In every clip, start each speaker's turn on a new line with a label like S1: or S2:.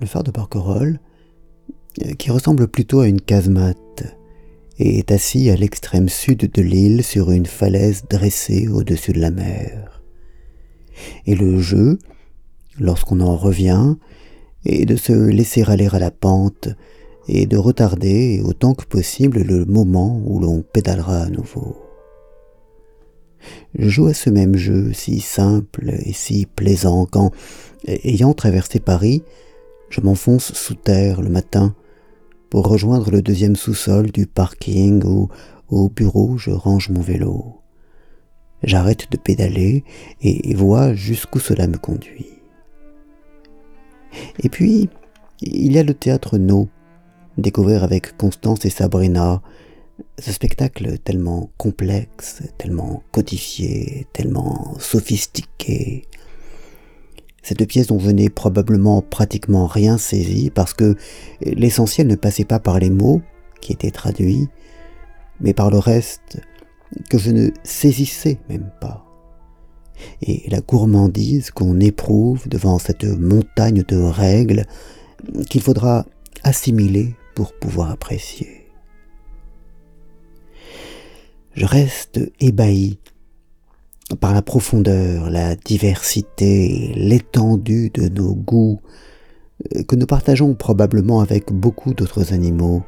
S1: Le phare de Porquerolles, euh, qui ressemble plutôt à une casemate, est assis à l'extrême sud de l'île sur une falaise dressée au-dessus de la mer. Et le jeu, lorsqu'on en revient, est de se laisser aller à la pente et de retarder autant que possible le moment où l'on pédalera à nouveau. Je joue à ce même jeu si simple et si plaisant quand, ayant traversé Paris, je m'enfonce sous terre le matin pour rejoindre le deuxième sous-sol du parking où, au bureau, je range mon vélo. J'arrête de pédaler et vois jusqu'où cela me conduit. Et puis, il y a le théâtre No, découvert avec Constance et Sabrina, ce spectacle tellement complexe, tellement codifié, tellement sophistiqué. Cette pièce dont je n'ai probablement pratiquement rien saisi parce que l'essentiel ne passait pas par les mots qui étaient traduits, mais par le reste que je ne saisissais même pas. Et la gourmandise qu'on éprouve devant cette montagne de règles qu'il faudra assimiler pour pouvoir apprécier je reste ébahi par la profondeur, la diversité, l'étendue de nos goûts, euh, que nous partageons probablement avec beaucoup d'autres animaux,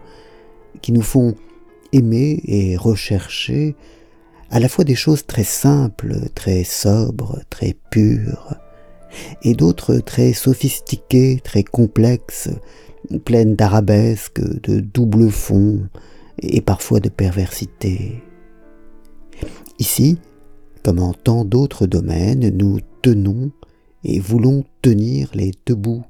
S1: qui nous font aimer et rechercher à la fois des choses très simples, très sobres, très pures, et d'autres très sophistiquées, très complexes, pleines d'arabesques, de double fond, et parfois de perversité. Ici, comme en tant d'autres domaines, nous tenons et voulons tenir les deux bouts.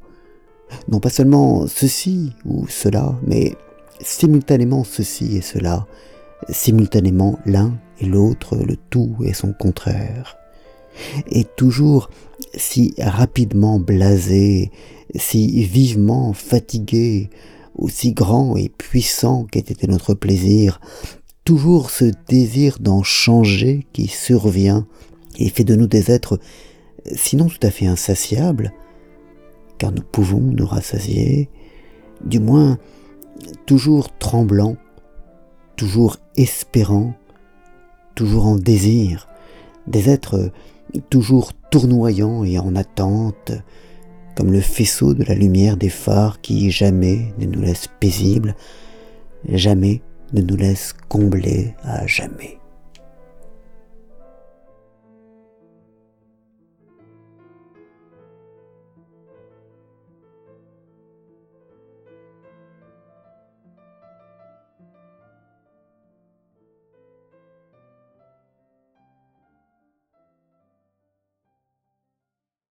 S1: Non pas seulement ceci ou cela, mais simultanément ceci et cela, simultanément l'un et l'autre, le tout et son contraire. Et toujours si rapidement blasé, si vivement fatigué, aussi grand et puissant qu'était notre plaisir, toujours ce désir d'en changer qui survient et fait de nous des êtres sinon tout à fait insatiables, car nous pouvons nous rassasier, du moins toujours tremblants, toujours espérants, toujours en désir, des êtres toujours tournoyants et en attente, comme le faisceau de la lumière des phares qui jamais ne nous laisse paisibles, jamais ne nous laisse combler à jamais.